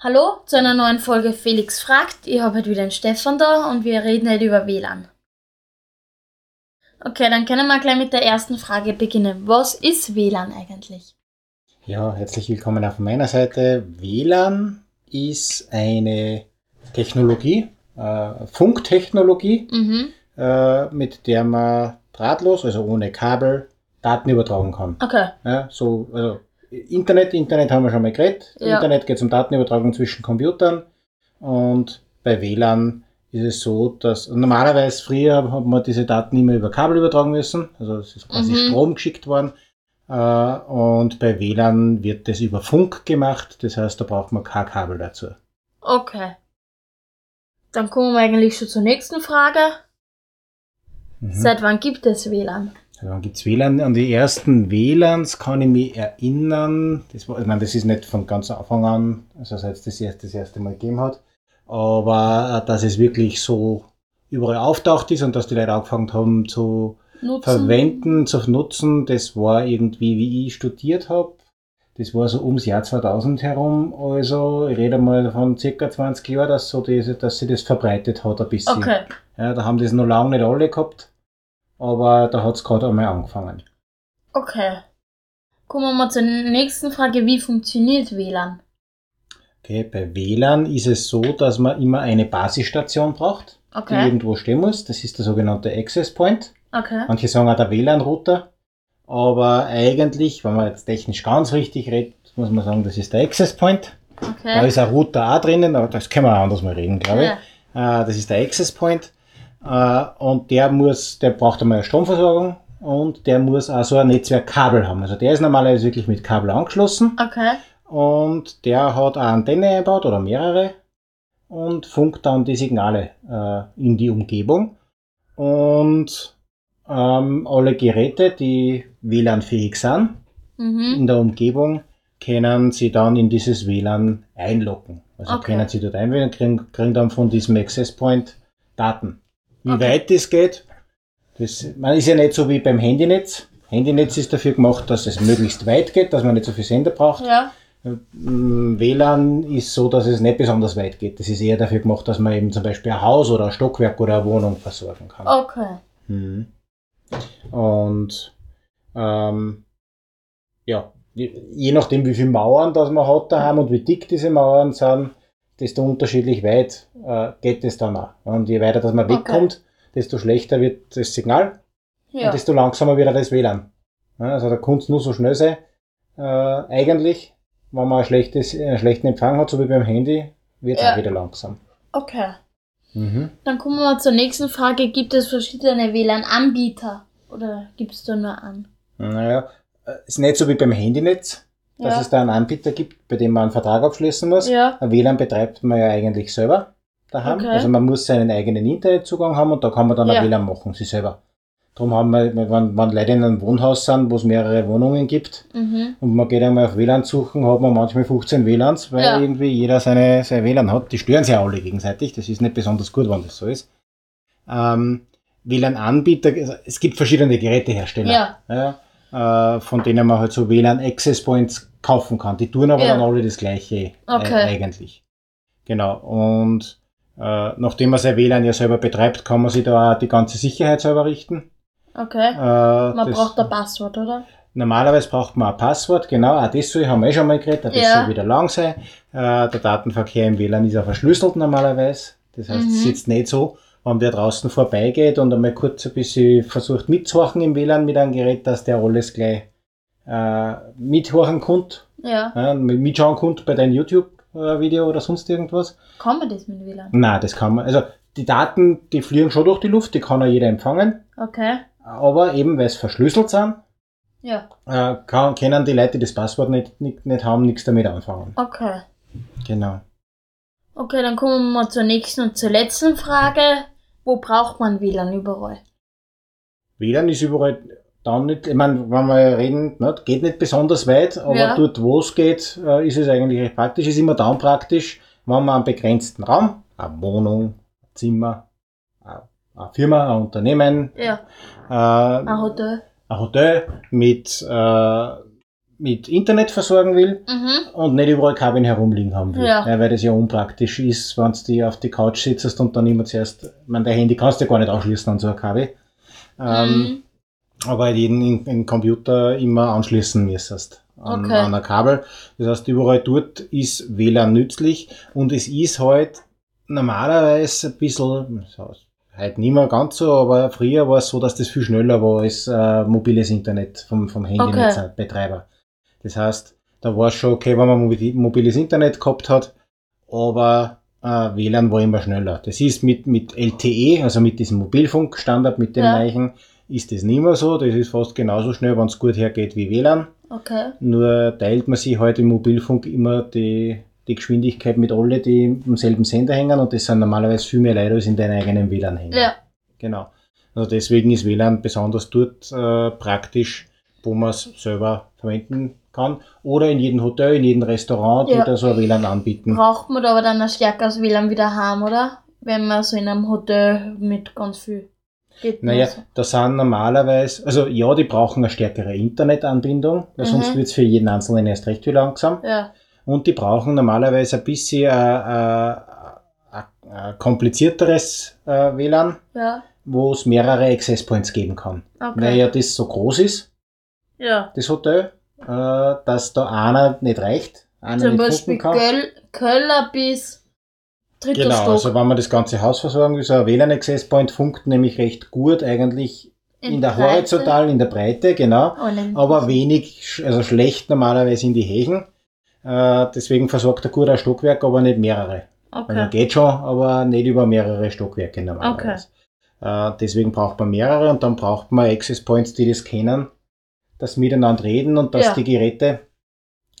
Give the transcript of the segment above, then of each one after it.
Hallo zu einer neuen Folge Felix fragt. Ich habe heute wieder den Stefan da und wir reden heute über WLAN. Okay, dann können wir gleich mit der ersten Frage beginnen. Was ist WLAN eigentlich? Ja, herzlich willkommen auf meiner Seite. WLAN ist eine Technologie, äh, Funktechnologie, Mhm. äh, mit der man drahtlos, also ohne Kabel, Daten übertragen kann. Okay. Ja, so, also Internet, Internet haben wir schon mal geredet. Ja. Internet geht um Datenübertragung zwischen Computern und bei WLAN ist es so, dass normalerweise früher hat man diese Daten immer über Kabel übertragen müssen, also es ist quasi Mhm. Strom geschickt worden. Äh, und bei WLAN wird das über Funk gemacht, das heißt, da braucht man kein Kabel dazu. Okay. Dann kommen wir eigentlich schon zur nächsten Frage. Mhm. Seit wann gibt es WLAN? Dann gibt's WLAN. An die ersten WLANs kann ich mich erinnern. Das, war, ich meine, das ist nicht von ganz Anfang an, also seit es das erste, das erste Mal gegeben hat. Aber äh, dass es wirklich so überall auftaucht ist und dass die Leute angefangen haben zu Nutzen? verwenden, zu nutzen, das war irgendwie, wie ich studiert habe. Das war so ums Jahr 2000 herum. Also, ich rede mal von circa 20 Jahren, dass, so diese, dass sich das verbreitet hat ein bisschen. Okay. Ja, da haben das noch lange nicht alle gehabt. Aber da hat's gerade einmal angefangen. Okay. Kommen wir mal zur nächsten Frage. Wie funktioniert WLAN? Okay, bei WLAN ist es so, dass man immer eine Basisstation braucht, die Okay. irgendwo stehen muss. Das ist der sogenannte Access Point. Okay. Manche sagen auch der WLAN-Router. Aber eigentlich, wenn man jetzt technisch ganz richtig redet, muss man sagen, das ist der Access Point. Da Okay. ist ein Router auch drinnen, aber das können wir auch anders mal reden, glaube ich. Ja. Äh, das ist der Access Point. Äh, und der muss, der braucht einmal eine Stromversorgung und der muss auch so ein Netzwerkkabel haben. Also der ist normalerweise wirklich mit Kabel angeschlossen. Okay. Und der hat eine Antenne eingebaut oder mehrere und funkt dann die Signale äh, in die Umgebung. Und ähm, alle Geräte, die WLAN-fähig sind, Mhm. in der Umgebung, können sie dann in dieses WLAN einloggen. Also Okay. können sie dort einwählen und kriegen, kriegen dann von diesem Access Point Daten. Wie Okay. weit das geht, das man ist ja nicht so wie beim Handynetz. Handynetz ist dafür gemacht, dass es möglichst weit geht, dass man nicht so viel Sender braucht. Ja. Mm, WLAN ist so, dass es nicht besonders weit geht. Das ist eher dafür gemacht, dass man eben zum Beispiel ein Haus oder ein Stockwerk oder eine Wohnung versorgen kann. Okay. Mhm. Und ähm, ja, je, je nachdem, wie viele Mauern das man hat daheim und wie dick diese Mauern sind, desto unterschiedlich weit äh, geht es dann auch. Und je weiter dass man Okay. wegkommt, desto schlechter wird das Signal Ja. und desto langsamer wird auch das WLAN. Ja, also da kann es nur so schnell sein, äh, eigentlich, wenn man ein schlechtes, einen schlechten Empfang hat, so wie beim Handy, wird es Ja. auch wieder langsam. Okay. Mhm. Dann kommen wir zur nächsten Frage. Gibt es verschiedene WLAN-Anbieter? Oder gibt es da nur an? Naja, äh, ist nicht so wie beim Handynetz, dass Ja. es da einen Anbieter gibt, bei dem man einen Vertrag abschließen muss. Ja. Ein WLAN betreibt man ja eigentlich selber daheim. Okay. Also man muss seinen eigenen Internetzugang haben und da kann man dann Ja. ein WLAN machen, sich selber. Darum haben wir, wenn, wenn Leute in einem Wohnhaus sind, wo es mehrere Wohnungen gibt Mhm. und man geht einmal auf WLAN suchen, hat man manchmal 15 WLANs, weil Ja. irgendwie jeder seine, sein WLAN hat. Die stören sich alle gegenseitig. Das ist nicht besonders gut, wenn das so ist. Ähm, WLAN-Anbieter, es gibt verschiedene Gerätehersteller. Ja. Ja, äh, von denen man halt so WLAN Access Points kaufen kann. Die tun aber Ja. dann alle das gleiche Okay. äh, eigentlich. Genau. Und äh, nachdem man sein WLAN ja selber betreibt, kann man sich da auch die ganze Sicherheit selber richten. Okay. Äh, Man braucht ein Passwort, oder? Normalerweise braucht man ein Passwort, genau, auch das soll, haben wir eh schon mal geredet, auch das Ja. soll wieder lang sein. Äh, der Datenverkehr im WLAN ist auch verschlüsselt normalerweise. Das heißt, Mhm. es ist jetzt nicht so, wenn der draußen vorbeigeht und einmal kurz ein bisschen versucht mitzuhorchen im WLAN mit einem Gerät, dass der alles gleich äh, mithorchen kommt, Ja. äh, mitschauen kommt bei deinem YouTube-Video oder sonst irgendwas. Kann man das mit WLAN? Nein, das kann man, also die Daten, die fliegen schon durch die Luft, die kann auch jeder empfangen, Okay. aber eben weil es verschlüsselt sind, Ja. äh, kann, können die Leute, die das Passwort nicht, nicht, nicht haben, nichts damit anfangen. Okay. Genau. Okay, dann kommen wir mal zur nächsten und zur letzten Frage. Wo braucht man WLAN überall? WLAN ist überall dann nicht, ich meine, wenn wir reden, ne, geht nicht besonders weit, aber Ja. dort, wo es geht, äh, ist es eigentlich recht praktisch. Ist immer dann praktisch, wenn man einen begrenzten Raum, eine Wohnung, ein Zimmer, eine eine Firma, ein Unternehmen, Ja. äh, Ein Hotel. ein Hotel mit äh, mit Internet versorgen will Mhm. und nicht überall Kabeln herumliegen haben will. Ja. weil das ja unpraktisch ist, wenn du auf die Couch sitzt und dann immer zuerst, ich meine, dein Handy kannst du ja gar nicht anschließen an so ein Kabel. Ähm, Mhm. aber halt jeden in, Computer immer anschließen müsstest an, Okay. an ein Kabel. Das heißt, überall dort ist WLAN nützlich und es ist halt normalerweise ein bisschen, halt nicht mehr ganz so, aber früher war es so, dass das viel schneller war als äh, mobiles Internet vom, vom Handynetzbetreiber. Das heißt, da war es schon okay, wenn man mobi- mobiles Internet gehabt hat, aber äh, WLAN war immer schneller. Das ist mit, mit LTE, also mit diesem Mobilfunkstandard, mit dem Ja. neuen, ist das nicht mehr so. Das ist fast genauso schnell, wenn es gut hergeht wie WLAN. Okay. Nur teilt man sich heute im Mobilfunk immer die, die Geschwindigkeit mit alle, die am selben Sender hängen und das sind normalerweise viel mehr Leute als in deinem eigenen WLAN hängen. Ja. Genau. Also deswegen ist WLAN besonders dort äh, praktisch, wo man es selber verwenden kann. Oder in jedem Hotel, in jedem Restaurant, die Ja. da so ein WLAN anbieten. Braucht man da aber dann ein stärkeres WLAN wieder haben, oder? Wenn man so in einem Hotel mit ganz viel geht. Naja, so. da sind normalerweise, also ja, die brauchen eine stärkere Internetanbindung, weil Mhm. sonst wird es für jeden Einzelnen erst recht viel langsam. Ja. Und die brauchen normalerweise ein bisschen äh, äh, ein komplizierteres äh, WLAN, Ja. wo es mehrere Access Points geben kann. Okay. Weil ja das so groß ist, ja. das Hotel, äh, dass da einer nicht reicht, einer Zum nicht Beispiel funken kann. Köl Köller bis dritter Genau, Stock. also wenn man das ganze Haus versorgen will, so ein WLAN Access Point funkt nämlich recht gut eigentlich in, der Breite. horizontalen, in der Breite, genau. Nein. aber wenig, also schlecht normalerweise in die Hägen. Äh, deswegen versorgt er gut ein Stockwerk, aber nicht mehrere. Also Okay. geht schon, aber nicht über mehrere Stockwerke normalerweise. Äh, deswegen braucht man mehrere und dann braucht man Access Points, die das kennen, dass sie miteinander reden und dass Ja. die Geräte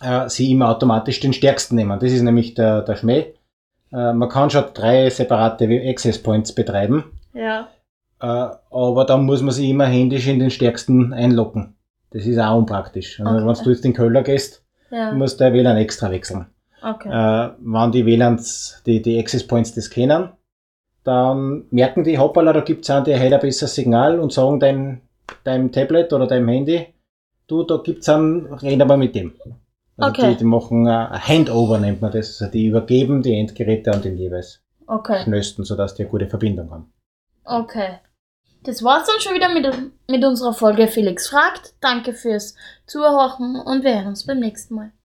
äh, sie immer automatisch den stärksten nehmen. Das ist nämlich der, der Schmäh. Äh, man kann schon drei separate Access Points betreiben, Ja. äh, aber dann muss man sich immer händisch in den stärksten einloggen. Das ist auch unpraktisch. Okay. Wenn du jetzt in Köller gehst, Ja. musst du der WLAN extra wechseln. Okay. Äh, wenn die WLANs, die, die Access Points das kennen, dann merken die, hoppala, da gibt's einen, der hat ein besseres Signal und sagen dein, deinem Tablet oder deinem Handy, du, da gibt's einen, red aber mit dem. Also Okay. die, die machen ein Handover, nennt man das. Also die übergeben die Endgeräte an den jeweils Okay. schnellsten, sodass die eine gute Verbindung haben. Okay. Das war's dann schon wieder mit, mit unserer Folge Felix fragt. Danke fürs Zuhören und wir hören uns beim nächsten Mal.